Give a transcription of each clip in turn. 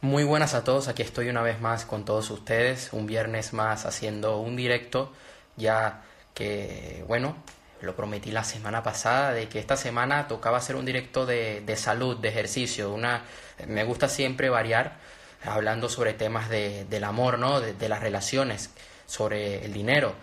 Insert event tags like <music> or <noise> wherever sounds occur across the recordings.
Muy buenas a todos, aquí estoy una vez más con todos ustedes, un viernes más haciendo un directo, ya que, bueno, lo prometí la semana pasada, de que esta semana tocaba hacer un directo de, de salud, de ejercicio, una, me gusta siempre variar, hablando sobre temas de, del amor, ¿no? De, de las relaciones, sobre el dinero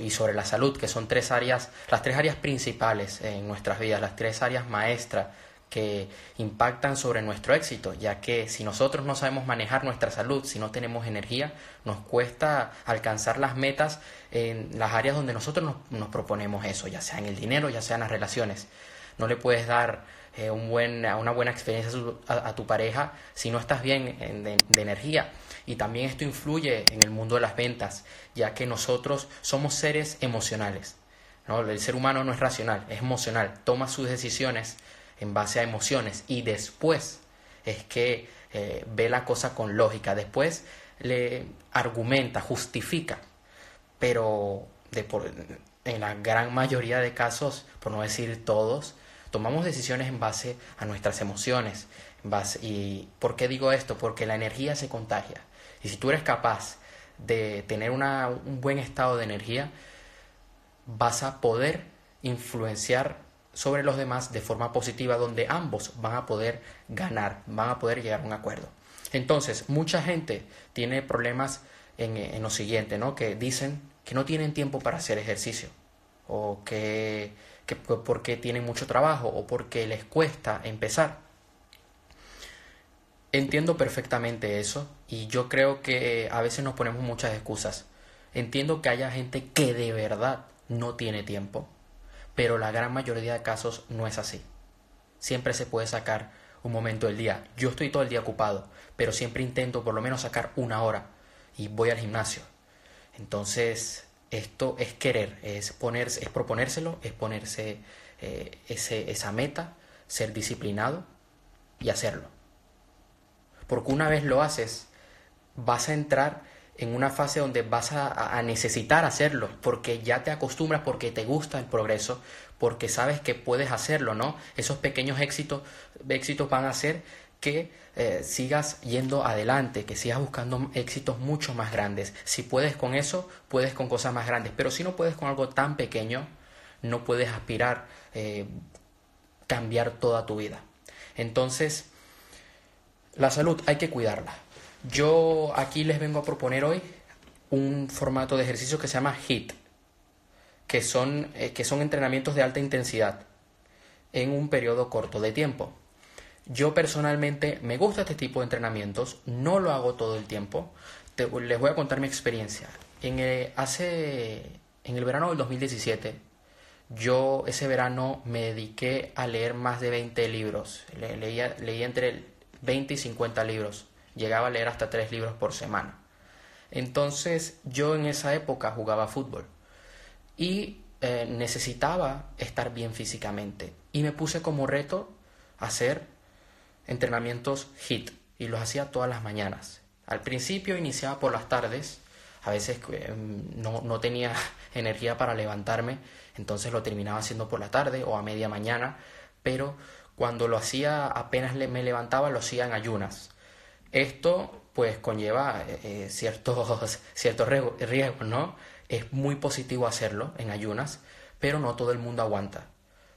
y sobre la salud, que son tres áreas, las tres áreas principales en nuestras vidas, las tres áreas maestras que impactan sobre nuestro éxito, ya que si nosotros no sabemos manejar nuestra salud, si no tenemos energía, nos cuesta alcanzar las metas en las áreas donde nosotros nos, proponemos eso, ya sea en el dinero, ya sea en las relaciones. No le puedes dar eh, un buen, una buena experiencia a, tu pareja si no estás bien de, energía. Y también esto influye en el mundo de las ventas, ya que nosotros somos seres emocionales. ¿no? El ser humano no es racional, es emocional, toma sus decisiones en base a emociones y después es que eh, ve la cosa con lógica, después le argumenta, justifica, pero de por, en la gran mayoría de casos, por no decir todos, tomamos decisiones en base a nuestras emociones. ¿Y por qué digo esto? Porque la energía se contagia. Y si tú eres capaz de tener una, un buen estado de energía, vas a poder influenciar sobre los demás de forma positiva donde ambos van a poder ganar, van a poder llegar a un acuerdo. Entonces, mucha gente tiene problemas en, en lo siguiente, ¿no? Que dicen que no tienen tiempo para hacer ejercicio o que, que porque tienen mucho trabajo o porque les cuesta empezar. Entiendo perfectamente eso y yo creo que a veces nos ponemos muchas excusas. Entiendo que haya gente que de verdad no tiene tiempo pero la gran mayoría de casos no es así. Siempre se puede sacar un momento del día. Yo estoy todo el día ocupado, pero siempre intento por lo menos sacar una hora y voy al gimnasio. Entonces, esto es querer, es ponerse, es proponérselo, es ponerse eh, ese, esa meta, ser disciplinado y hacerlo. Porque una vez lo haces, vas a entrar en una fase donde vas a, necesitar hacerlo, porque ya te acostumbras, porque te gusta el progreso, porque sabes que puedes hacerlo, ¿no? Esos pequeños éxitos, éxitos van a hacer que eh, sigas yendo adelante, que sigas buscando éxitos mucho más grandes. Si puedes con eso, puedes con cosas más grandes, pero si no puedes con algo tan pequeño, no puedes aspirar eh, cambiar toda tu vida. Entonces, la salud hay que cuidarla. Yo aquí les vengo a proponer hoy un formato de ejercicio que se llama HIT, que son, eh, que son entrenamientos de alta intensidad en un periodo corto de tiempo. Yo personalmente me gusta este tipo de entrenamientos, no lo hago todo el tiempo. les voy a contar mi experiencia. En el, hace, en el verano del 2017, yo ese verano me dediqué a leer más de 20 libros. leía, leía entre 20 y 50 libros llegaba a leer hasta tres libros por semana. Entonces yo en esa época jugaba fútbol y eh, necesitaba estar bien físicamente y me puse como reto hacer entrenamientos HIT y los hacía todas las mañanas. Al principio iniciaba por las tardes, a veces eh, no, no tenía <laughs> energía para levantarme, entonces lo terminaba haciendo por la tarde o a media mañana, pero cuando lo hacía apenas me levantaba lo hacía en ayunas esto pues conlleva eh, eh, ciertos, <laughs> ciertos riesgos, ¿no? Es muy positivo hacerlo en ayunas, pero no todo el mundo aguanta.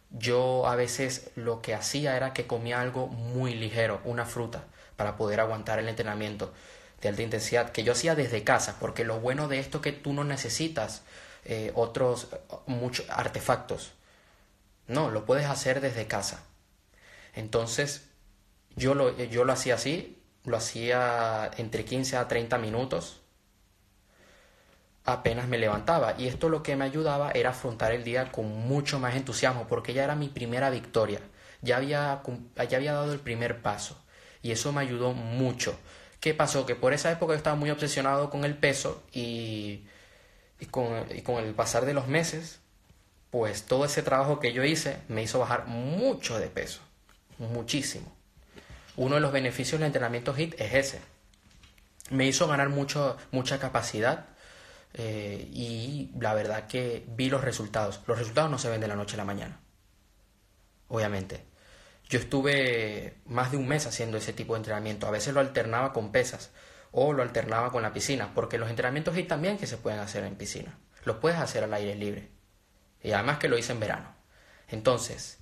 Yo a veces lo que hacía era que comía algo muy ligero, una fruta, para poder aguantar el entrenamiento de alta intensidad, que yo hacía desde casa, porque lo bueno de esto es que tú no necesitas eh, otros muchos artefactos. No, lo puedes hacer desde casa. Entonces, yo lo, yo lo hacía así, lo hacía entre 15 a 30 minutos apenas me levantaba y esto lo que me ayudaba era afrontar el día con mucho más entusiasmo porque ya era mi primera victoria, ya había, ya había dado el primer paso y eso me ayudó mucho. ¿Qué pasó? Que por esa época yo estaba muy obsesionado con el peso y, con el pasar de los meses, pues todo ese trabajo que yo hice me hizo bajar mucho de peso, muchísimo uno de los beneficios del entrenamiento HIT es ese. Me hizo ganar mucho, mucha capacidad eh, y la verdad que vi los resultados. Los resultados no se ven de la noche a la mañana. Obviamente. Yo estuve más de un mes haciendo ese tipo de entrenamiento. A veces lo alternaba con pesas o lo alternaba con la piscina, porque los entrenamientos HIIT también que se pueden hacer en piscina. Los puedes hacer al aire libre. Y además que lo hice en verano. Entonces,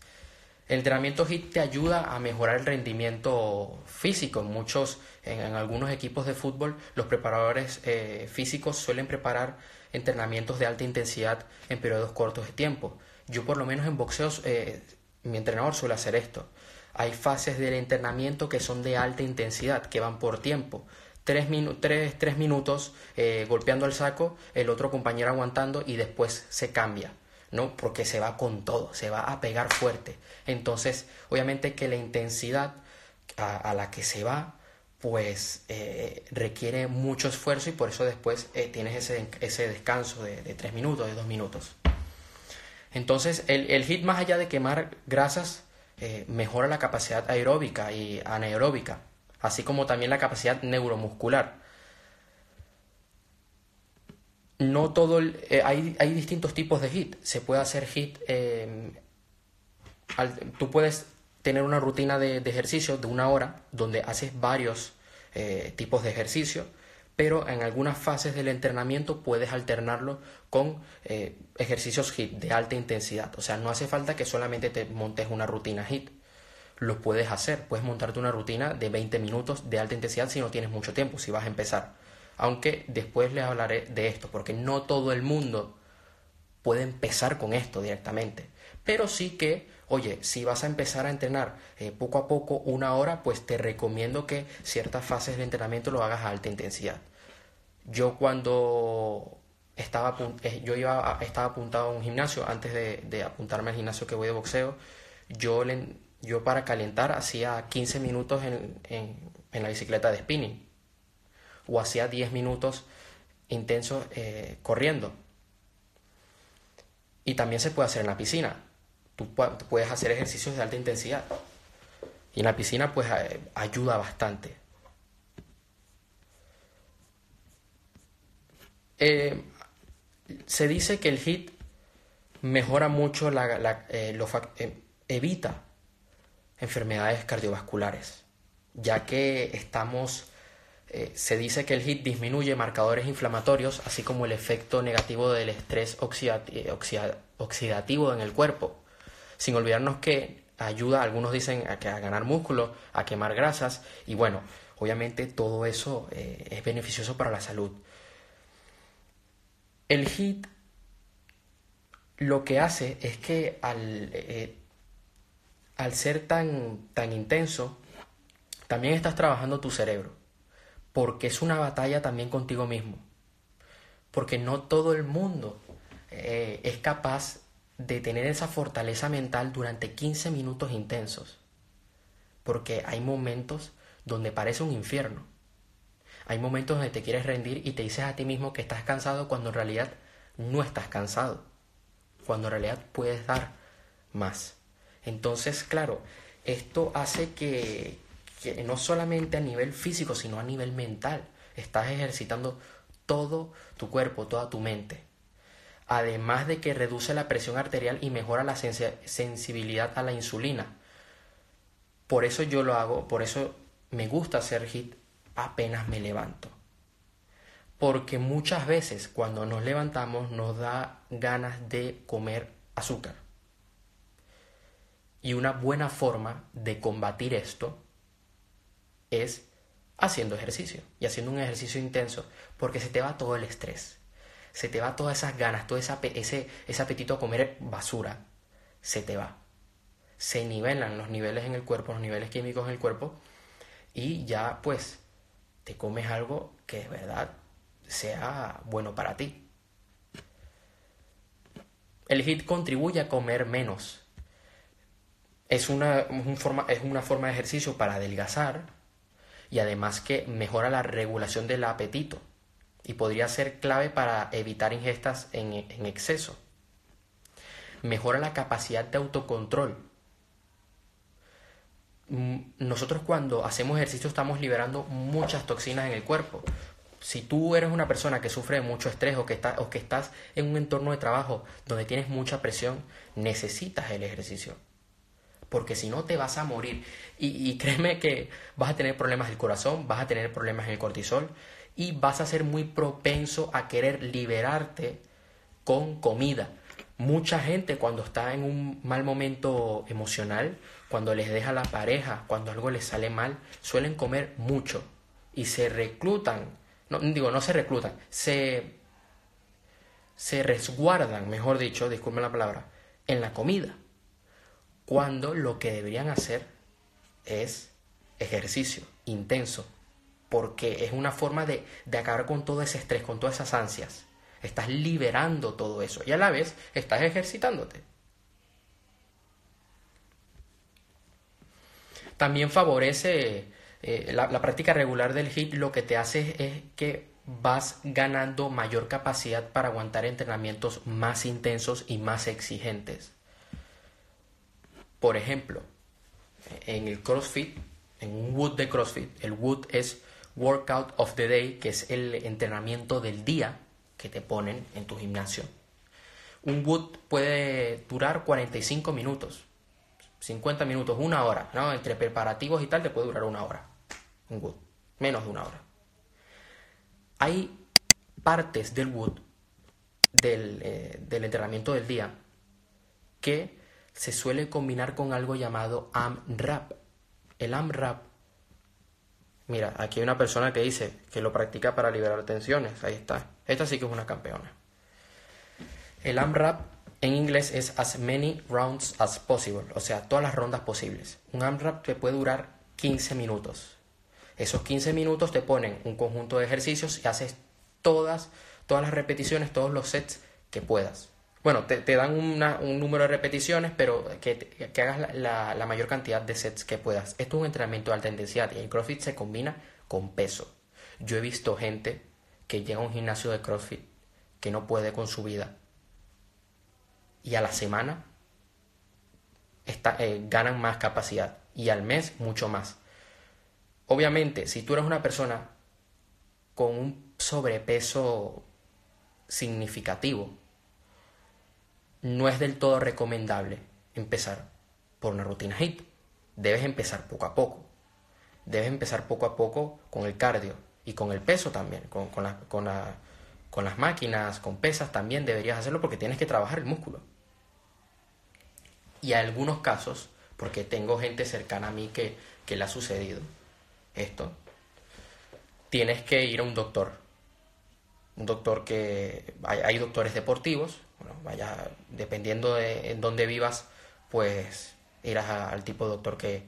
el entrenamiento HIIT te ayuda a mejorar el rendimiento físico. Muchos, en, algunos equipos de fútbol, los preparadores eh, físicos suelen preparar entrenamientos de alta intensidad en periodos cortos de tiempo. Yo por lo menos en boxeos, eh, mi entrenador suele hacer esto. Hay fases del entrenamiento que son de alta intensidad, que van por tiempo. Tres, tres, minutos eh, golpeando el saco, el otro compañero aguantando y después se cambia. ¿No? Porque se va con todo, se va a pegar fuerte. Entonces, obviamente que la intensidad a, la que se va, pues eh, requiere mucho esfuerzo y por eso después eh, tienes ese, ese descanso de, de, tres minutos, de dos minutos. Entonces, el, el HIT más allá de quemar grasas, eh, mejora la capacidad aeróbica y anaeróbica, así como también la capacidad neuromuscular no todo eh, hay, hay, distintos tipos de HIT. Se puede hacer HIT. Eh, tú puedes tener una rutina de, ejercicio de una hora donde haces varios eh, tipos de ejercicio, pero en algunas fases del entrenamiento puedes alternarlo con ejercicios HIT de alta intensidad. O sea, no hace falta que solamente te montes una rutina HIT. Lo puedes hacer, puedes montarte una rutina de 20 minutos de alta intensidad si no tienes mucho tiempo, si vas a empezar aunque después les hablaré de esto, porque no todo el mundo puede empezar con esto directamente. Pero sí que, oye, si vas a empezar a entrenar eh, poco a poco una hora, pues te recomiendo que ciertas fases de entrenamiento lo hagas a alta intensidad. Yo cuando estaba, eh, yo iba estaba apuntado a un gimnasio, antes de, apuntarme al gimnasio que voy de boxeo, yo, yo para calentar hacía 15 minutos en, en la bicicleta de spinning o hacía 10 minutos intensos eh, corriendo. Y también se puede hacer en la piscina. Tú puedes hacer ejercicios de alta intensidad. Y en la piscina pues ayuda bastante. Eh, se dice que el HIT mejora mucho la, eh, evita enfermedades cardiovasculares, ya que estamos eh, se dice que el HIT disminuye marcadores inflamatorios, así como el efecto negativo del estrés eh, oxidativo en el cuerpo. Sin olvidarnos que ayuda, algunos dicen, a, ganar músculo, a quemar grasas, y bueno, obviamente todo eso eh, es beneficioso para la salud. El HIT lo que hace es que al, al ser tan, tan intenso, también estás trabajando tu cerebro porque es una batalla también contigo mismo. Porque no todo el mundo eh, es capaz de tener esa fortaleza mental durante 15 minutos intensos. Porque hay momentos donde parece un infierno. Hay momentos donde te quieres rendir y te dices a ti mismo que estás cansado cuando en realidad no estás cansado. Cuando en realidad puedes dar más. Entonces, claro, esto hace que, que no solamente a nivel físico, sino a nivel mental. Estás ejercitando todo tu cuerpo, toda tu mente. Además de que reduce la presión arterial y mejora la sensibilidad a la insulina. Por eso yo lo hago, por eso me gusta hacer HIT apenas me levanto. Porque muchas veces cuando nos levantamos nos da ganas de comer azúcar. Y una buena forma de combatir esto es haciendo ejercicio y haciendo un ejercicio intenso, porque se te va todo el estrés, se te va todas esas ganas, todo ese, ese apetito a comer basura, se te va. Se nivelan los niveles en el cuerpo, los niveles químicos en el cuerpo, y ya pues te comes algo que de verdad sea bueno para ti. El HIT contribuye a comer menos. Es una, forma, es una forma de ejercicio para adelgazar, y además que mejora la regulación del apetito y podría ser clave para evitar ingestas en, exceso. Mejora la capacidad de autocontrol. Mm, nosotros cuando hacemos ejercicio estamos liberando muchas toxinas en el cuerpo. Si tú eres una persona que sufre de mucho estrés o que, o que estás en un entorno de trabajo donde tienes mucha presión, necesitas el ejercicio porque si no te vas a morir. Y, <laughs> créeme que vas a tener problemas del corazón, vas a tener problemas en el cortisol y vas a ser muy propenso a querer liberarte con comida. Mucha gente cuando está en un mal momento emocional, cuando les deja la pareja, cuando algo les sale mal, suelen comer mucho y se reclutan, no digo, no se reclutan, se se resguardan, mejor dicho, disculpen la palabra, en la comida, cuando lo que deberían hacer es ejercicio intenso, porque es una forma de, de acabar con todo ese estrés, con todas esas ansias. Estás liberando todo eso y a la vez estás ejercitándote. También favorece eh, la, la, práctica regular del HIIT, lo que te hace es que vas ganando mayor capacidad para aguantar entrenamientos más intensos y más exigentes. Por ejemplo, en el CrossFit, en un WOOD de CrossFit, el WOOD es Workout of the Day, que es el entrenamiento del día que te ponen en tu gimnasio. Un boot puede durar 45 minutos, 50 minutos, una hora, ¿no? Entre preparativos y tal te puede durar una hora. Un boot, menos de una hora. Hay partes del wood, del, eh, del entrenamiento del día, que se suele combinar con algo llamado AMRAP. El AMRAP Mira, aquí hay una persona que dice que lo practica para liberar tensiones. Ahí está. Esta sí que es una campeona. El AMRAP en inglés es as many rounds as possible, o sea, todas las rondas posibles. Un AMRAP te puede durar 15 minutos. Esos 15 minutos te ponen un conjunto de ejercicios y haces todas, todas las repeticiones, todos los sets que puedas. Bueno, te, dan un número de repeticiones, pero que, hagas la, mayor cantidad de sets que puedas. Esto es un entrenamiento de alta intensidad y el CrossFit se combina con peso. Yo he visto gente que llega a un gimnasio de CrossFit que no puede con su vida y a la semana eh, ganan más capacidad y al mes mucho más. Obviamente, si tú eres una persona con un sobrepeso significativo, no es del todo recomendable empezar por una rutina HIIT. Debes empezar poco a poco. Debes empezar poco a poco con el cardio y con el peso también, con, con, con las máquinas, con pesas también deberías hacerlo porque tienes que trabajar el músculo. Y hay algunos casos, porque tengo gente cercana a mí que, que le ha sucedido esto, tienes que ir a un doctor. Un doctor que... hay doctores deportivos bueno, vaya, dependiendo de en dónde vivas, pues irás al tipo de doctor que,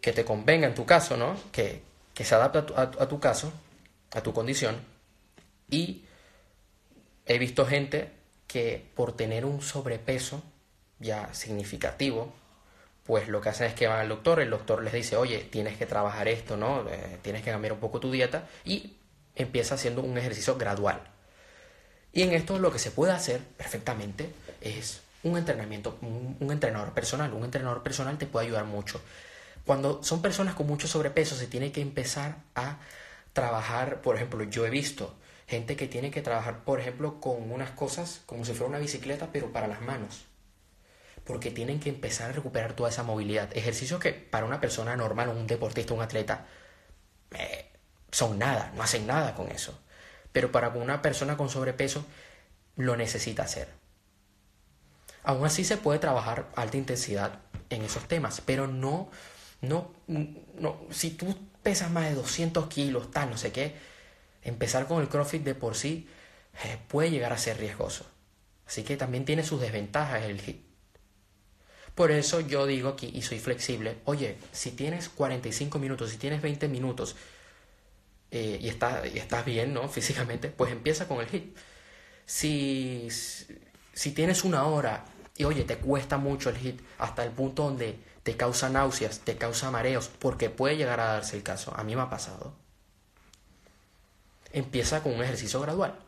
que te convenga en tu caso, ¿no? Que, se adapte a tu, a tu caso, a tu condición. Y he visto gente que por tener un sobrepeso ya significativo, pues lo que hacen es que van al doctor, el doctor les dice, oye, tienes que trabajar esto, ¿no? Eh, tienes que cambiar un poco tu dieta y empieza haciendo un ejercicio gradual. Y en esto lo que se puede hacer perfectamente es un entrenamiento, un, entrenador personal. Un entrenador personal te puede ayudar mucho. Cuando son personas con mucho sobrepeso, se tiene que empezar a trabajar, por ejemplo, yo he visto gente que tiene que trabajar, por ejemplo, con unas cosas como si fuera una bicicleta, pero para las manos. Porque tienen que empezar a recuperar toda esa movilidad. Ejercicios que para una persona normal, un deportista, un atleta, eh, son nada, no hacen nada con eso pero para una persona con sobrepeso lo necesita hacer. Aún así se puede trabajar alta intensidad en esos temas, pero no, no, no, si tú pesas más de 200 kilos, tal, no sé qué, empezar con el CrossFit de por sí eh, puede llegar a ser riesgoso. Así que también tiene sus desventajas el HIT. Por eso yo digo aquí, y soy flexible, oye, si tienes 45 minutos, si tienes 20 minutos, eh, y, está, y estás bien, ¿no? <laughs> Físicamente, pues empieza con el hit. Si, si tienes una hora y oye, te cuesta mucho el hit hasta el punto donde te causa náuseas, te causa mareos, porque puede llegar a darse el caso. A mí me ha pasado. Empieza con un ejercicio gradual.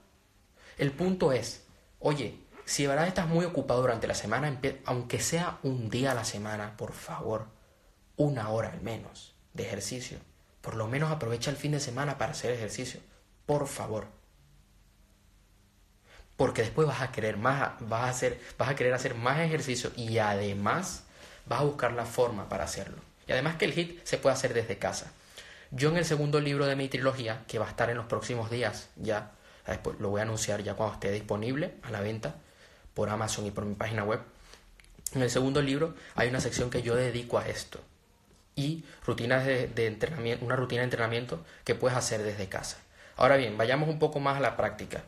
El punto es, oye, si de verdad estás muy ocupado durante la semana, aunque sea un día a la semana, por favor, una hora al menos de ejercicio. Por lo menos aprovecha el fin de semana para hacer ejercicio. Por favor. Porque después vas a querer más, vas a hacer, vas a querer hacer más ejercicio y además vas a buscar la forma para hacerlo. Y además que el hit se puede hacer desde casa. Yo en el segundo libro de mi trilogía, que va a estar en los próximos días ya, después lo voy a anunciar ya cuando esté disponible a la venta por Amazon y por mi página web. En el segundo libro hay una sección que yo dedico a esto y rutinas de, entrenamiento, una rutina de entrenamiento que puedes hacer desde casa. Ahora bien, vayamos un poco más a la práctica.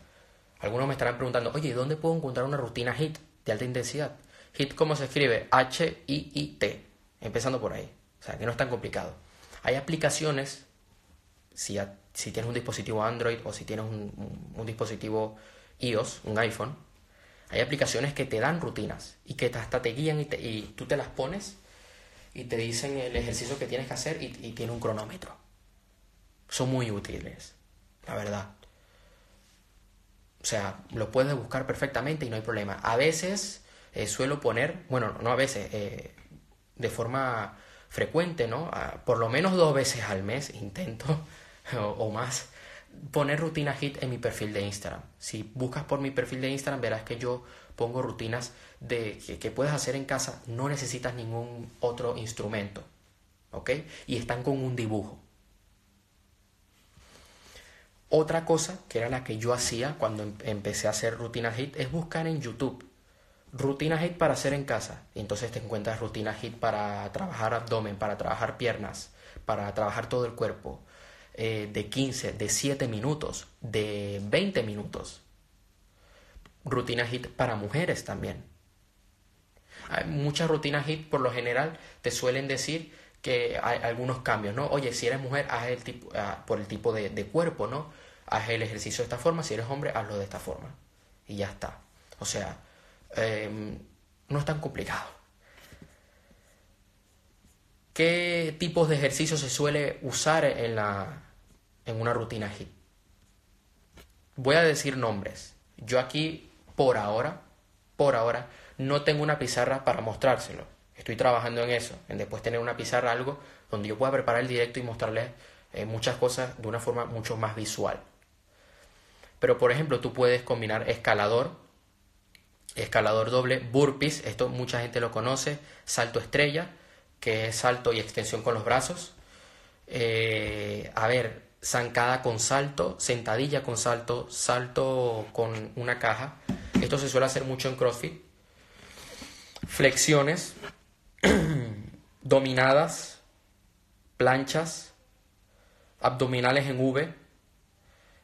Algunos me estarán preguntando, oye, ¿dónde puedo encontrar una rutina HIT de alta intensidad? HIT, ¿cómo se escribe? H-I-I-T. Empezando por ahí. O sea, que no es tan complicado. Hay aplicaciones, si, si tienes un dispositivo Android o si tienes un, dispositivo iOS, un iPhone, hay aplicaciones que te dan rutinas y que hasta te guían y, y tú te las pones y te dicen el ejercicio que tienes que hacer y, tiene un cronómetro. Son muy útiles, la verdad. O sea, lo puedes buscar perfectamente y no hay problema. A veces eh, suelo poner, bueno, no a veces, eh, de forma frecuente, ¿no? por lo menos dos veces al mes intento, <laughs> o, más, poner rutina HIT en mi perfil de Instagram. Si buscas por mi perfil de Instagram, verás que yo pongo rutinas de, que, puedes hacer en casa, no necesitas ningún otro instrumento, ¿ok? Y están con un dibujo. Otra cosa, que era la que yo hacía cuando em, empecé a hacer rutinas HIT, es buscar en YouTube rutinas HIT para hacer en casa. Entonces te encuentras rutinas HIT para trabajar abdomen, para trabajar piernas, para trabajar todo el cuerpo, eh, de 15, de 7 minutos, de 20 minutos. Rutinas HIT para mujeres también. Muchas rutinas HIT por lo general te suelen decir que hay algunos cambios, ¿no? Oye, si eres mujer, haz el tipo, ah, por el tipo de, cuerpo, ¿no? Haz el ejercicio de esta forma, si eres hombre, hazlo de esta forma. Y ya está. O sea, em, no es tan complicado. ¿Qué tipos de ejercicios se suele usar en, la, en una rutina HIT? Voy a decir nombres. Yo aquí, por ahora, por ahora, no tengo una pizarra para mostrárselo Estoy trabajando en eso, en después tener una pizarra, algo donde yo pueda preparar el directo y mostrarles eh, muchas cosas de una forma mucho más visual. Pero por ejemplo, tú puedes combinar escalador, escalador doble, burpees, esto mucha gente lo conoce, salto estrella, que es salto y extensión con los brazos. Eh, a ver, zancada con salto, sentadilla con salto, salto con una caja. Esto se suele hacer mucho en CrossFit. Flexiones, <clears throat> dominadas, planchas, abdominales en V.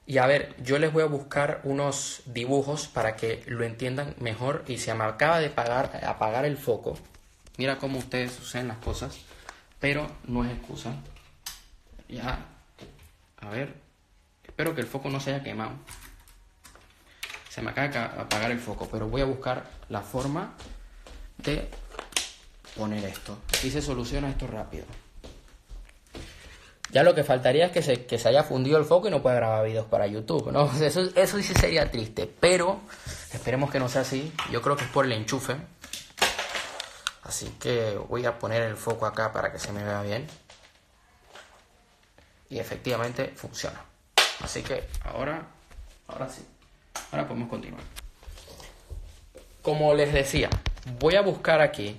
Y a ver, yo les voy a buscar unos dibujos para que lo entiendan mejor. Y se me acaba de apagar, apagar el foco. Mira cómo ustedes suceden las cosas. Pero no es excusa. Ya. A ver. Espero que el foco no se haya quemado. Se me acaba de apagar el foco. Pero voy a buscar la forma de poner esto. Aquí se soluciona esto rápido. Ya lo que faltaría es que se, que se haya fundido el foco y no pueda grabar vídeos para YouTube, ¿no? <laughs> Eso, eso sí sería triste, pero esperemos que no sea así. Yo creo que es por el enchufe. Así que voy a poner el foco acá para que se me vea bien. Y efectivamente funciona. Así que ahora, ahora sí. Ahora podemos continuar. Como les decía, voy a buscar aquí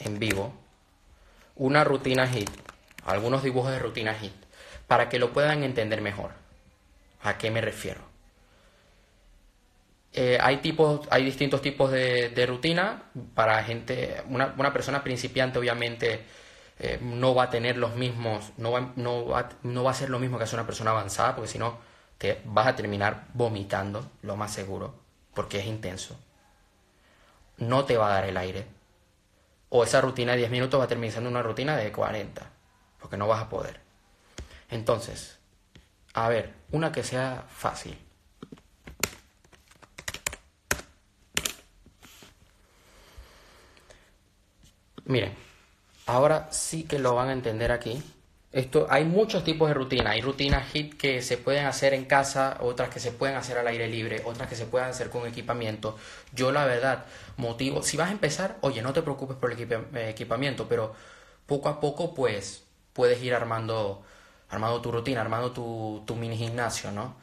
en vivo una rutina HIT, algunos dibujos de rutina HIT, para que lo puedan entender mejor. ¿A qué me refiero? Eh, hay, tipos, hay distintos tipos de, rutina para gente, una, persona principiante obviamente eh, no va a tener los mismos, no va, no, va, no va a ser lo mismo que hace una persona avanzada, porque si no te vas a terminar vomitando, lo más seguro, porque es intenso. No te va a dar el aire, o esa rutina de 10 minutos va a terminar siendo una rutina de 40, porque no vas a poder. Entonces, a ver, una que sea fácil. Miren, ahora sí que lo van a entender aquí. Esto, hay muchos tipos de rutina. Hay rutinas HIT que se pueden hacer en casa, otras que se pueden hacer al aire libre, otras que se pueden hacer con equipamiento. Yo la verdad motivo, si vas a empezar, oye, no te preocupes por el eh, equipamiento, pero poco a poco pues puedes ir armando, armando tu rutina, armando tu, tu mini gimnasio, ¿no?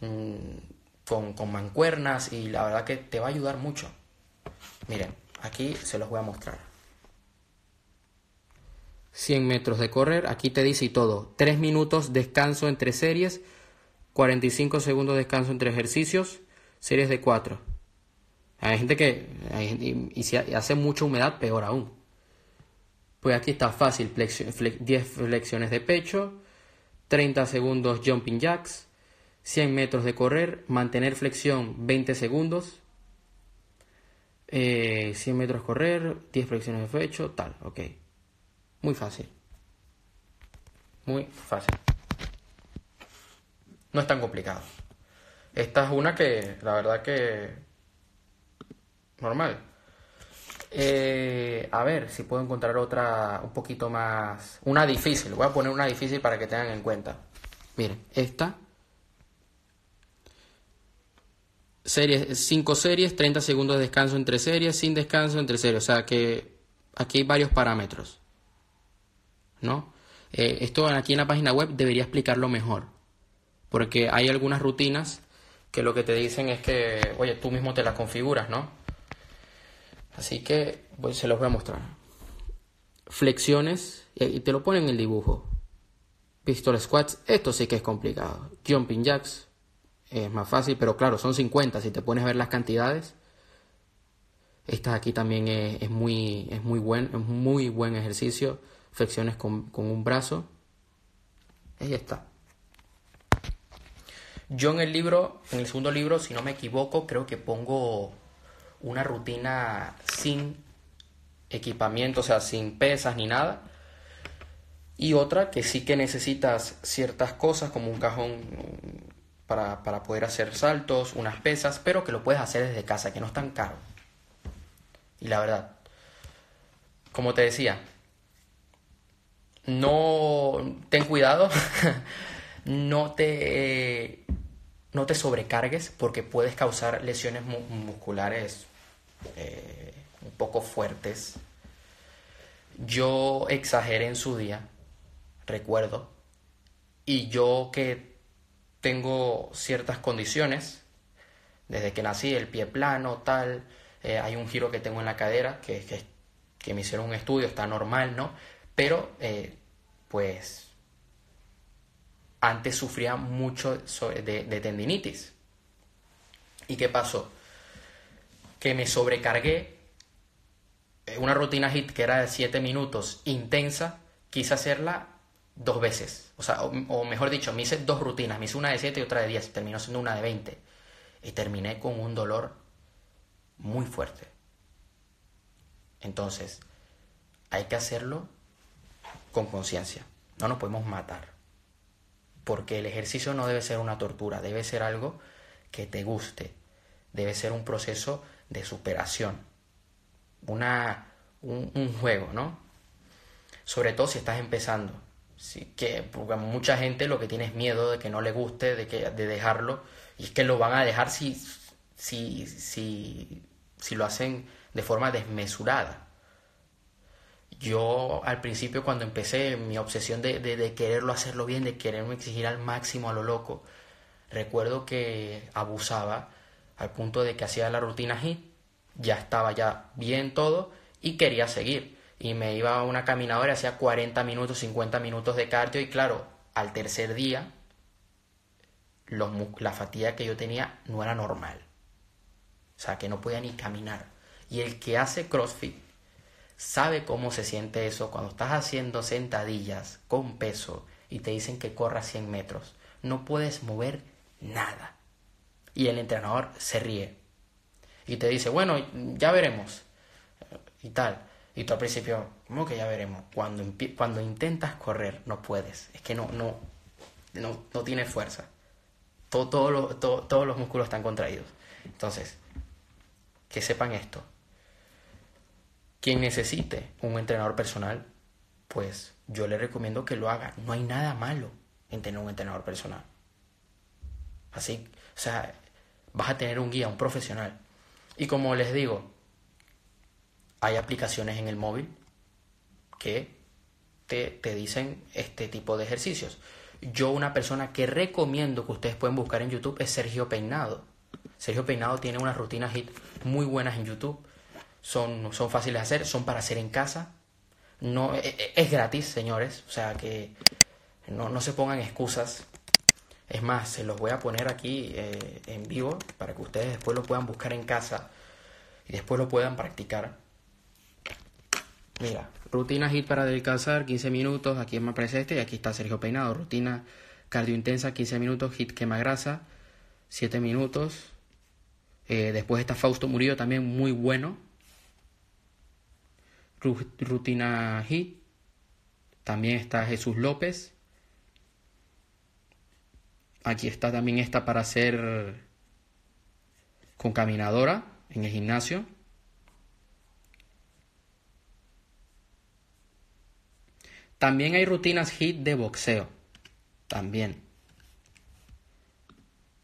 Mm, con, con mancuernas y la verdad que te va a ayudar mucho. Miren, aquí se los voy a mostrar. 100 metros de correr. Aquí te dice y todo. 3 minutos descanso entre series. 45 segundos descanso entre ejercicios. Series de 4. Hay gente que... y, si hace mucha humedad, peor aún. Pues aquí está fácil. 10 flexiones de pecho. 30 segundos jumping jacks. 100 metros de correr. Mantener flexión 20 segundos. 100 eh, metros correr, 10 flexiones de pecho, tal, ok. Muy fácil. Muy fácil. No es tan complicado. Esta es una que, la verdad que... Normal. Eh, a ver si puedo encontrar otra un poquito más... Una difícil. Voy a poner una difícil para que tengan en cuenta. Miren, esta series, 5 series, 30 segundos de descanso entre series, sin descanso entre series. O sea que aquí hay varios parámetros. ¿No? Eh, esto aquí en la página web debería explicarlo mejor. Porque hay algunas rutinas que lo que te dicen es que, oye, tú mismo te las configuras, ¿no? Así que pues, se los voy a mostrar. Flexiones, y te lo ponen en el dibujo. Pistol squats, esto sí que es complicado. Jumping jacks, es más fácil, pero claro, son 50. Si te pones a ver las cantidades, esta aquí también es, muy, es muy buen, es muy buen ejercicio. Flexiones con, con un brazo. Ahí está. Yo en el libro, en el segundo libro, si no me equivoco, creo que pongo una rutina sin equipamiento, o sea, sin pesas ni nada. Y otra que sí que necesitas ciertas cosas como un cajón para, poder hacer saltos, unas pesas, pero que lo puedes hacer desde casa, que no es tan caro. Y la verdad, como te decía, no ten cuidado, <laughs> no te no te sobrecargues porque puedes causar lesiones musculares eh, un poco fuertes. Yo exageré en su día, recuerdo, y yo que tengo ciertas condiciones. Desde que nací, el pie plano, tal. Eh, hay un giro que tengo en la cadera que, que, que, me hicieron un estudio, está normal, ¿no? Pero, eh, pues, antes sufría mucho de, tendinitis. ¿Y qué pasó? Que me sobrecargué. Eh, una rutina HIT que era de 7 minutos intensa, quise hacerla dos veces. O sea, o, mejor dicho, me hice dos rutinas. Me hice una de 7 y otra de 10. Terminó siendo una de 20. Y terminé con un dolor muy fuerte. Entonces, hay que hacerlo con conciencia. No nos podemos matar. Porque el ejercicio no debe ser una tortura, debe ser algo que te guste. Debe ser un proceso de superación. Una, un, juego, ¿no? Sobre todo si estás empezando Sí, que porque mucha gente lo que tiene es miedo de que no le guste, de, que, de dejarlo, y es que lo van a dejar si, si, si, si lo hacen de forma desmesurada. Yo al principio cuando empecé mi obsesión de, de, quererlo hacerlo bien, de quererme exigir al máximo a lo loco, recuerdo que abusaba al punto de que hacía la rutina HIT, ya estaba ya bien todo y quería seguir y me iba a una caminadora, hacía 40 minutos, 50 minutos de cardio y claro, al tercer día la fatiga que yo tenía no era normal. O sea, que no podía ni caminar. Y el que hace CrossFit sabe cómo se siente eso cuando estás haciendo sentadillas con peso y te dicen que corras 100 metros. No puedes mover nada. Y el entrenador se ríe. Y te dice, bueno, ya veremos. Y tal. Y tú al principio, como que ya veremos, cuando, cuando intentas correr no puedes, es que no, no, no, no tienes fuerza. Todo, todo todos los músculos están contraídos. Entonces, que sepan esto. Quien necesite un entrenador personal, pues yo le recomiendo que lo haga. No hay nada malo en tener un entrenador personal. Así, o sea, vas a tener un guía, un profesional. Y como les digo, hay aplicaciones en el móvil que te, te, dicen este tipo de ejercicios. Yo una persona que recomiendo que ustedes pueden buscar en YouTube es Sergio Peinado. Sergio Peinado tiene unas rutinas HIT muy buenas en YouTube. Son, son fáciles de hacer, son para hacer en casa. No, e, e, es gratis, señores. O sea que no, no se pongan excusas. Es más, se los voy a poner aquí eh, en vivo para que ustedes después lo puedan buscar en casa y después lo puedan practicar. Mira, rutina HIT para adelgazar, 15 minutos, aquí me aparece este y aquí está Sergio Peinado. Rutina cardio intensa, 15 minutos, HIT quema grasa, 7 minutos. Eh, después está Fausto Murillo, también muy bueno. Rutina HIT. También está Jesús López. Aquí está también esta para hacer con caminadora en el gimnasio. También hay rutinas HIT de boxeo. También.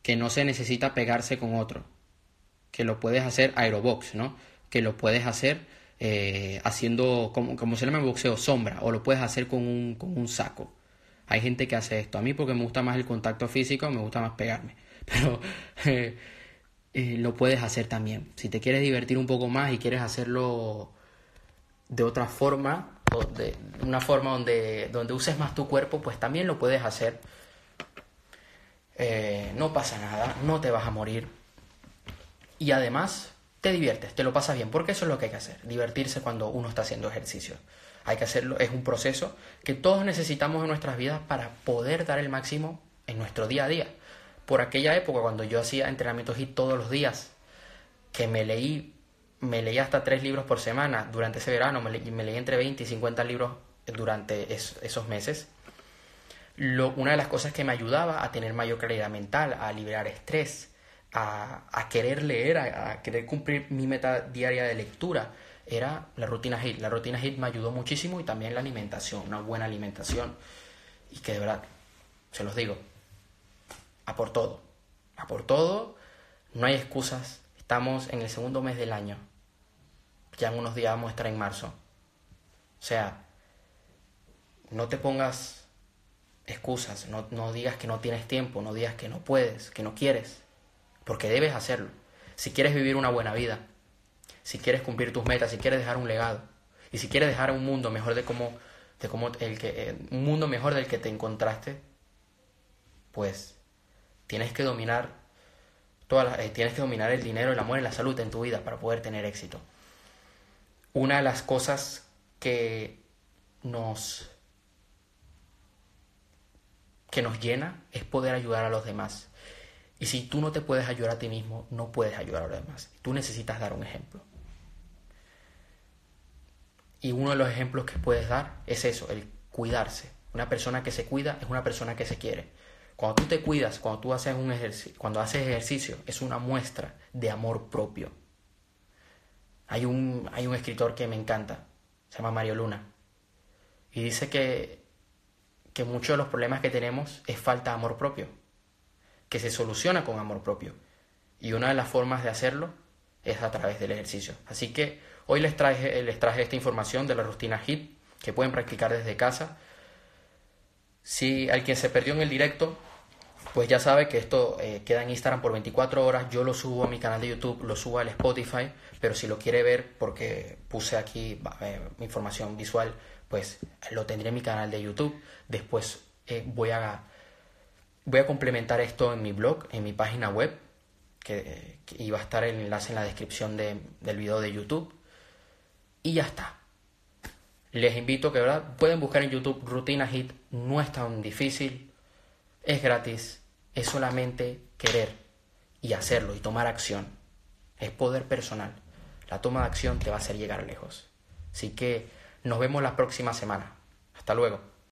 Que no se necesita pegarse con otro. Que lo puedes hacer aerobox, ¿no? Que lo puedes hacer eh, haciendo, como, como se llama en boxeo, sombra. O lo puedes hacer con un, con un saco. Hay gente que hace esto. A mí porque me gusta más el contacto físico, me gusta más pegarme. <laughs> Pero eh, eh, lo puedes hacer también. Si te quieres divertir un poco más y quieres hacerlo de otra forma, de una forma donde, donde uses más tu cuerpo, pues también lo puedes hacer. No pasa nada, no te vas a morir. Y además te diviertes, te lo pasas bien, porque eso es lo que hay que hacer, divertirse cuando uno está haciendo ejercicio. Hay que hacerlo, es un proceso que todos necesitamos en nuestras vidas para poder dar el máximo en nuestro día a día. Por aquella época, cuando yo hacía entrenamientos HIT todos los días, que me leí me leí hasta tres libros por semana durante ese verano, me, leí entre 20 y 50 libros durante esos meses. Una de las cosas que me ayudaba a tener mayor claridad mental, a liberar estrés, a, querer leer, a, querer cumplir mi meta diaria de lectura, era la rutina HIT. La rutina HIT me ayudó muchísimo y también la alimentación, una buena alimentación. Y que de verdad, se los digo, a por todo, a por todo, no hay excusas, estamos en el segundo mes del año ya en unos días vamos a estar en marzo. O sea, no te pongas excusas, no, no, digas que no tienes tiempo, no digas que no puedes, que no quieres, porque debes hacerlo. Si quieres vivir una buena vida, si quieres cumplir tus metas, si quieres dejar un legado, y si quieres dejar un mundo mejor de como, de como el que, eh, un mundo mejor del que te encontraste, pues tienes que dominar todas eh, tienes que dominar el dinero, el amor y la salud en tu vida para poder tener éxito una de las cosas que nos que nos llena es poder ayudar a los demás. Y si tú no te puedes ayudar a ti mismo, no puedes ayudar a los demás. Tú necesitas dar un ejemplo. Y uno de los ejemplos que puedes dar es eso, el cuidarse. Una persona que se cuida es una persona que se quiere. Cuando tú te cuidas, cuando tú haces un ejercicio, cuando haces ejercicio, es una muestra de amor propio. Hay un, hay un escritor que me encanta, se llama Mario Luna, y dice que, que muchos de los problemas que tenemos es falta de amor propio, que se soluciona con amor propio. Y una de las formas de hacerlo es a través del ejercicio. Así que hoy les traje, les traje esta información de la rutina HIT que pueden practicar desde casa. Si alguien se perdió en el directo, pues ya sabe que esto eh, queda en Instagram por 24 horas. Yo lo subo a mi canal de YouTube, lo subo al Spotify, pero si lo quiere ver, porque puse aquí eh, información visual, pues lo tendré en mi canal de YouTube. Después eh, voy, a, voy a complementar esto en mi blog, en mi página web, que, iba a estar el enlace en la descripción del video de YouTube. Y ya está. Les invito que ¿verdad? pueden buscar en YouTube Rutina Hit, no es tan difícil es gratis, es solamente querer y hacerlo y tomar acción. Es poder personal. La toma de acción te va a hacer llegar lejos. Así que nos vemos la próxima semana. Hasta luego.